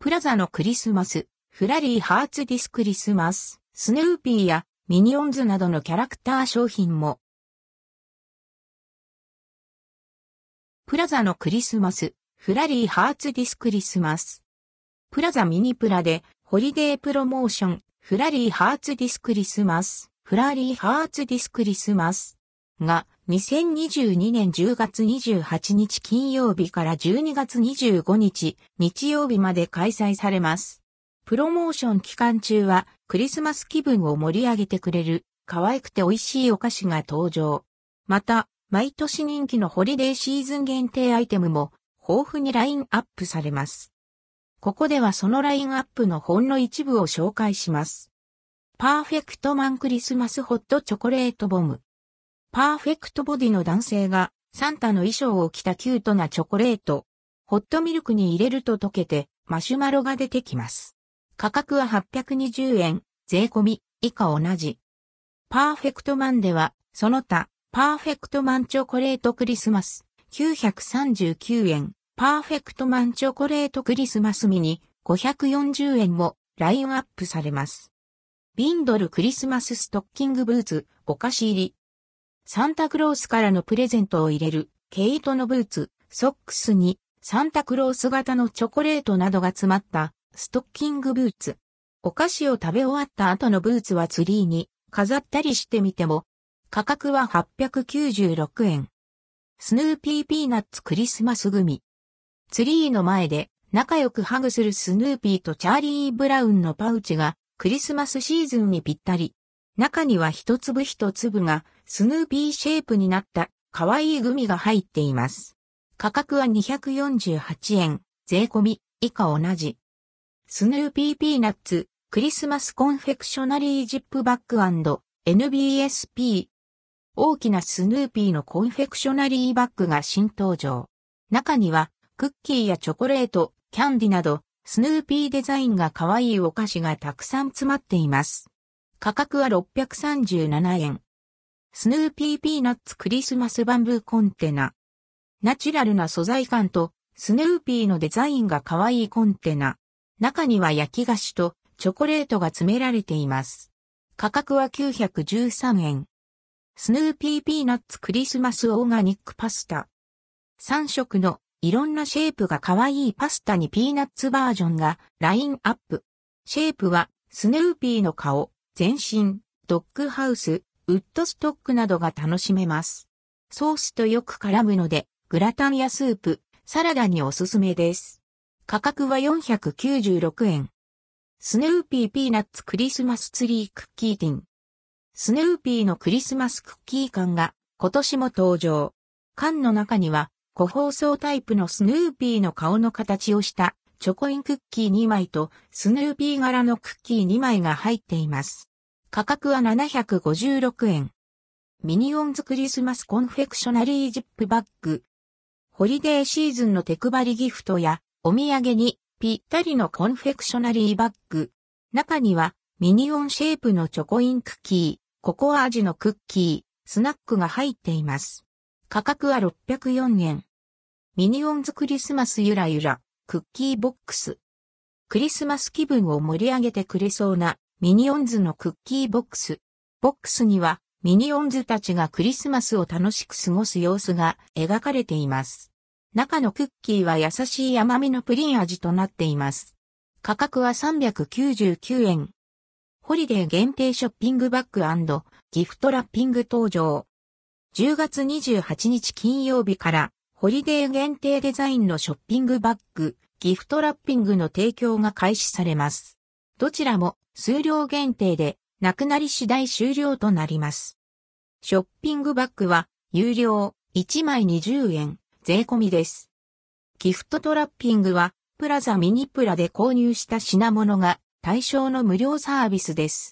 プラザのクリスマス、 Flurry Hearts This Christmas、スヌーピーやミニオンズなどのキャラクター商品も。プラザのクリスマス、 Flurry Hearts This Christmas。プラザミニプラで、ホリデープロモーション、 Flurry Hearts This Christmas、Flurry Hearts This Christmas が、2022年10月28日金曜日から12月25日日曜日まで開催されます。プロモーション期間中はクリスマス気分を盛り上げてくれる可愛くて美味しいお菓子が登場。また、毎年人気のホリデーシーズン限定アイテムも豊富にラインアップされます。ここではそのラインアップのほんの一部を紹介します。パーフェクトマンクリスマスホットチョコレートボム。パーフェクトボディの男性がサンタの衣装を着たキュートなチョコレート。ホットミルクに入れると溶けてマシュマロが出てきます。価格は820円、税込み、以下同じ。パーフェクトマンでは、その他、パーフェクトマンチョコレートクリスマス、939円、パーフェクトマンチョコレートクリスマスミニ、540円もラインアップされます。ビンドルクリスマスストッキングブーツ、お菓子入り、サンタクロースからのプレゼントを入れる、毛糸のブーツ、ソックスに、サンタクロース型のチョコレートなどが詰まった、ストッキングブーツ。お菓子を食べ終わった後のブーツはツリーに飾ったりしてみても、価格は896円。スヌーピーピーナッツクリスマスグミ。ツリーの前で仲良くハグするスヌーピーとチャーリー・ブラウンのパウチがクリスマスシーズンにぴったり。中には一粒一粒がスヌーピーシェイプになった可愛いグミが入っています。価格は248円、税込み、以下同じ。スヌーピーピーナッツ、クリスマスコンフェクショナリージップバッグ &NBSP。大きなスヌーピーのコンフェクショナリーバッグが新登場。中には、クッキーやチョコレート、キャンディなど、スヌーピーデザインが可愛いお菓子がたくさん詰まっています。価格は637円。スヌーピーピーナッツクリスマスバンブーコンテナ。ナチュラルな素材感とスヌーピーのデザインが可愛いコンテナ。中には焼き菓子とチョコレートが詰められています。価格は913円。スヌーピーピーナッツクリスマスオーガニックパスタ。3色のいろんなシェイプが可愛いパスタにピーナッツバージョンがラインアップ。シェイプはスヌーピーの顔、全身、ドッグハウス、ウッドストックなどが楽しめます。ソースとよく絡むので、グラタンやスープ、サラダにおすすめです。価格は496円。スヌーピーピーナッツクリスマスツリークッキーティン。スヌーピーのクリスマスクッキー缶が今年も登場。缶の中には、個包装タイプのスヌーピーの顔の形をしたチョコインクッキー2枚とスヌーピー柄のクッキー2枚が入っています。価格は756円。ミニオンズクリスマスコンフェクショナリージップバッグ。ホリデーシーズンの手配りギフトやお土産にぴったりのコンフェクショナリーバッグ。中にはミニオンシェイプのチョコインクッキー、ココア味のクッキー、スナックが入っています。価格は604円。ミニオンズクリスマスゆらゆら、クッキーボックス。クリスマス気分を盛り上げてくれそうなミニオンズのクッキーボックス。ボックスにはミニオンズたちがクリスマスを楽しく過ごす様子が描かれています。中のクッキーは優しい甘みのプリン味となっています。価格は399円。ホリデー限定ショッピングバッグギフトラッピング登場。10月28日金曜日からホリデー限定デザインのショッピングバッグ、ギフトラッピングの提供が開始されます。どちらも数量限定で、なくなり次第終了となります。ショッピングバッグは、有料、1枚20円、税込みです。ギフトトラッピングは、プラザミニプラで購入した品物が対象の無料サービスです。